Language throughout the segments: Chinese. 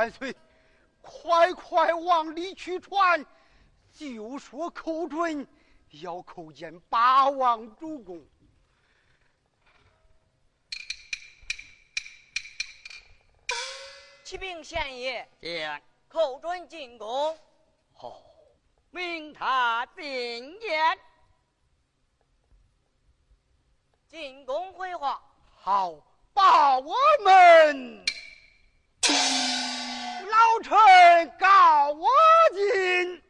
千岁，快快往里去传，就说寇准要叩见八王主公。启禀县爷，见寇准进宫。好，命他进言。进宫回话。好，报我们。老臣告我进。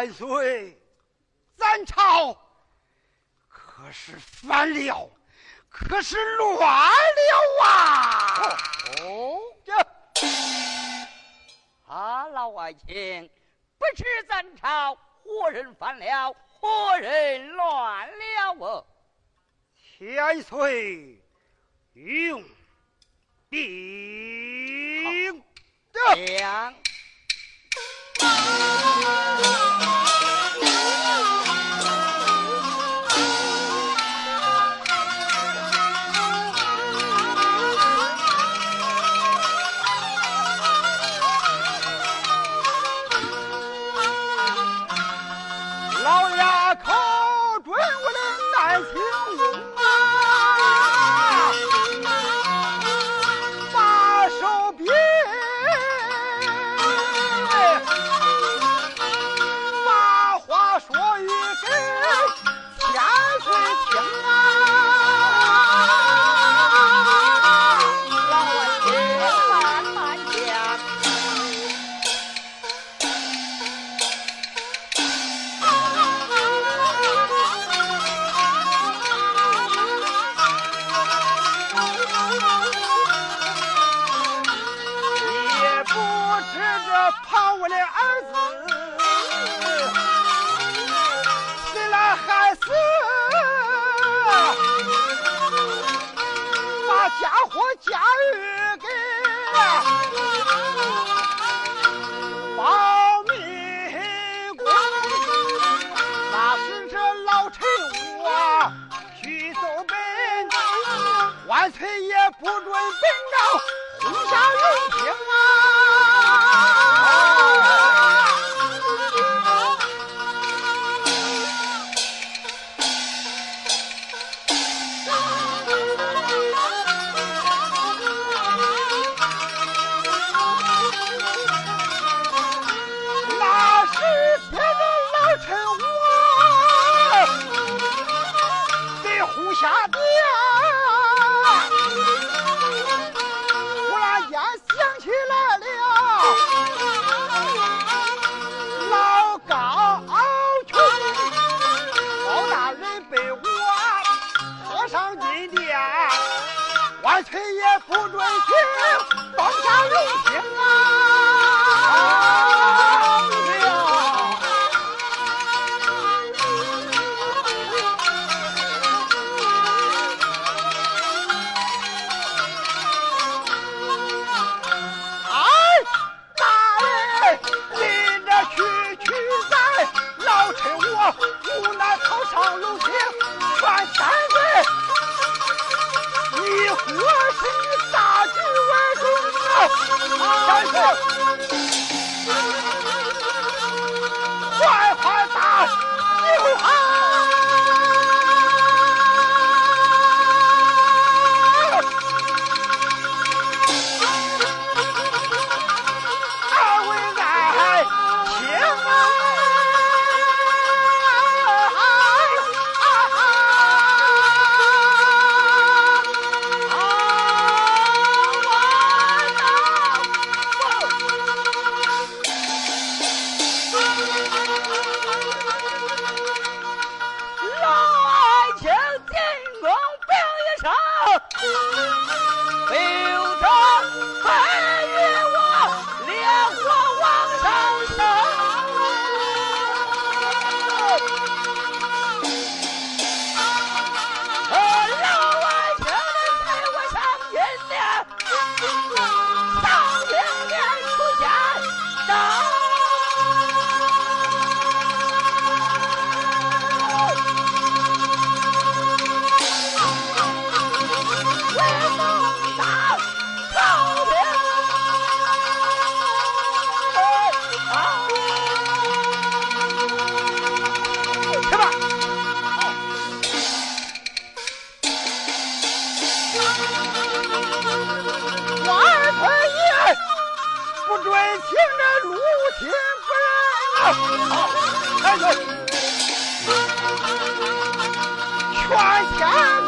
千岁，咱朝可是反了，可是乱了啊！哦，这啊，老爱卿，不知咱朝何人犯了，何人乱了哦？千岁，用兵将。全家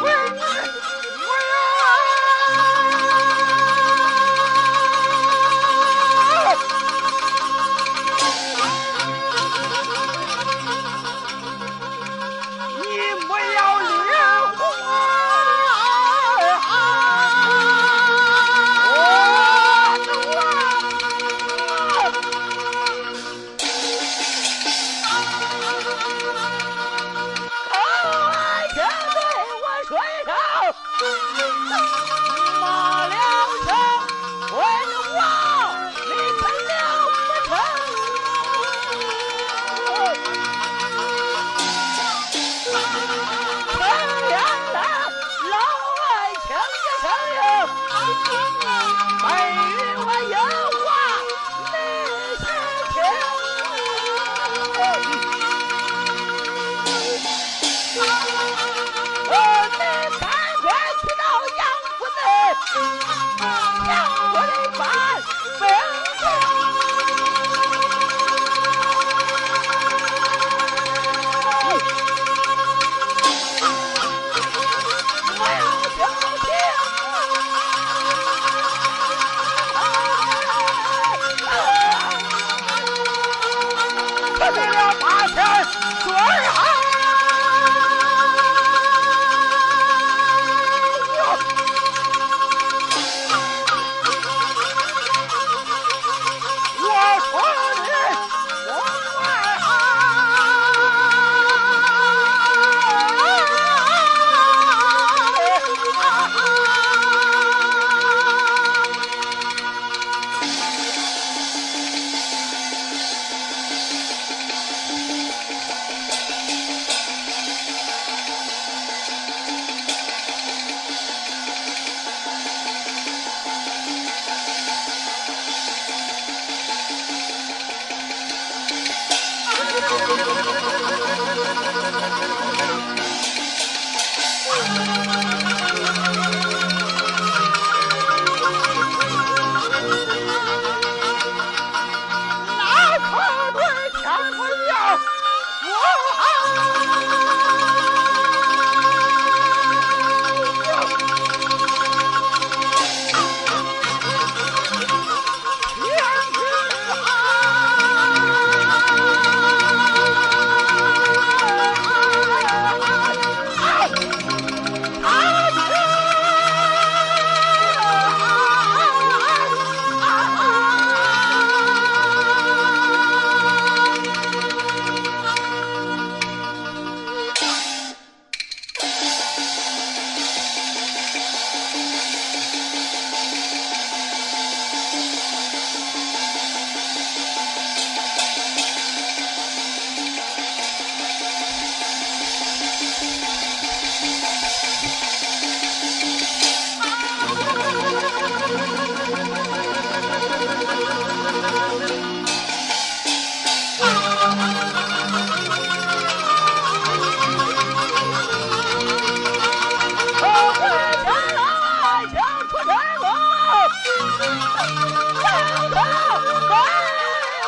上天为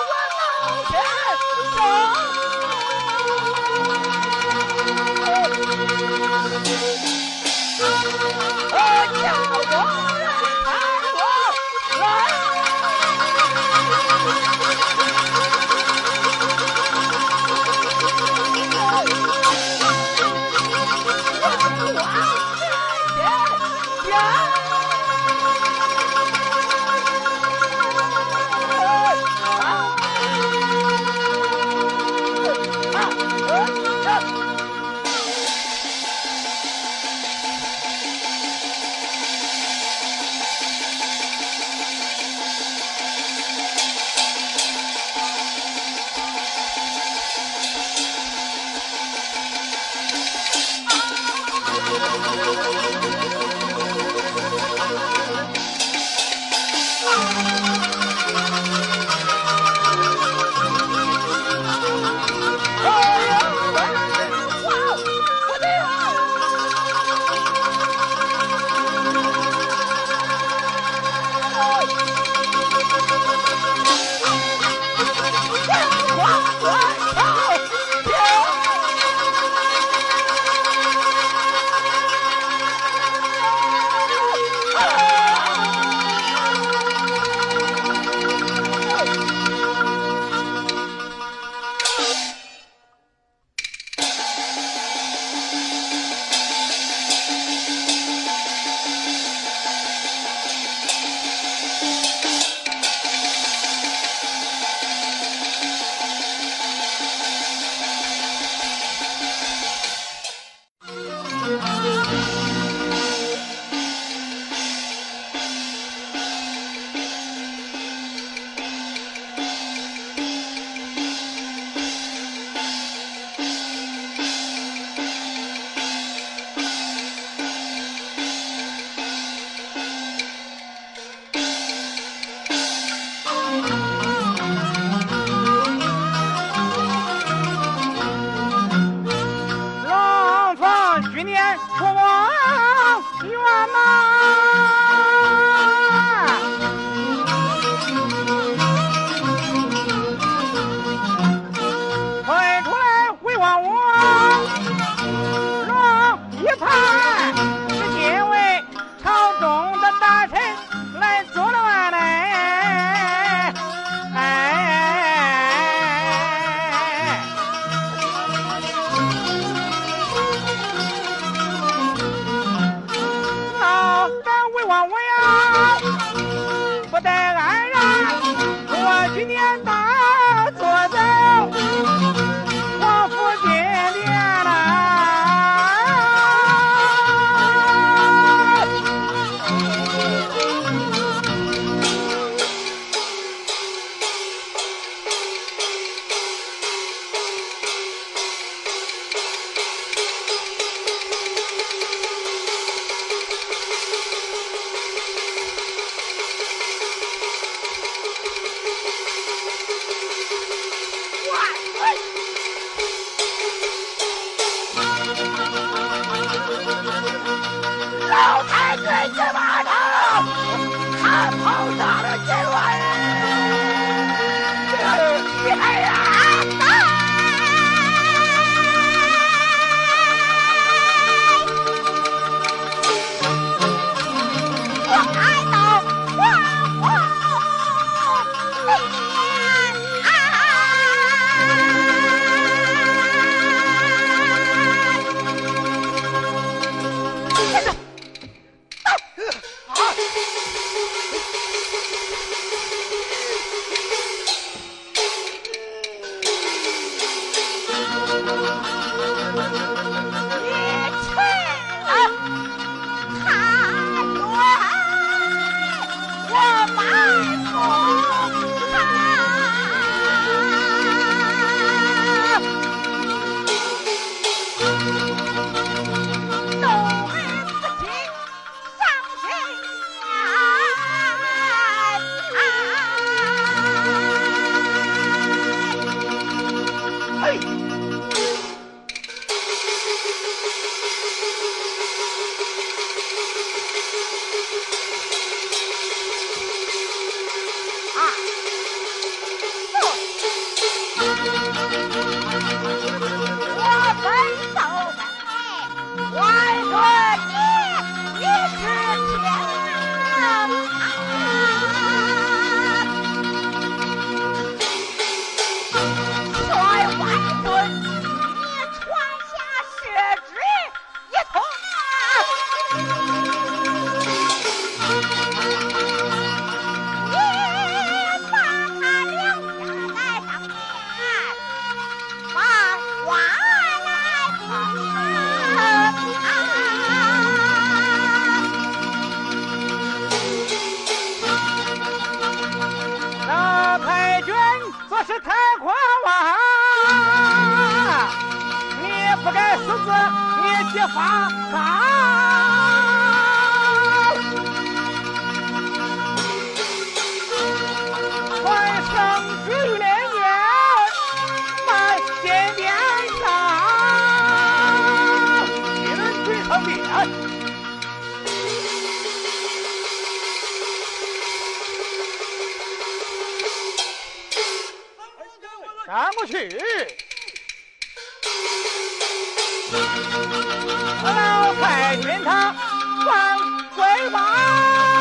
我老天忠，我叫工人。上不去，老太君他往回望。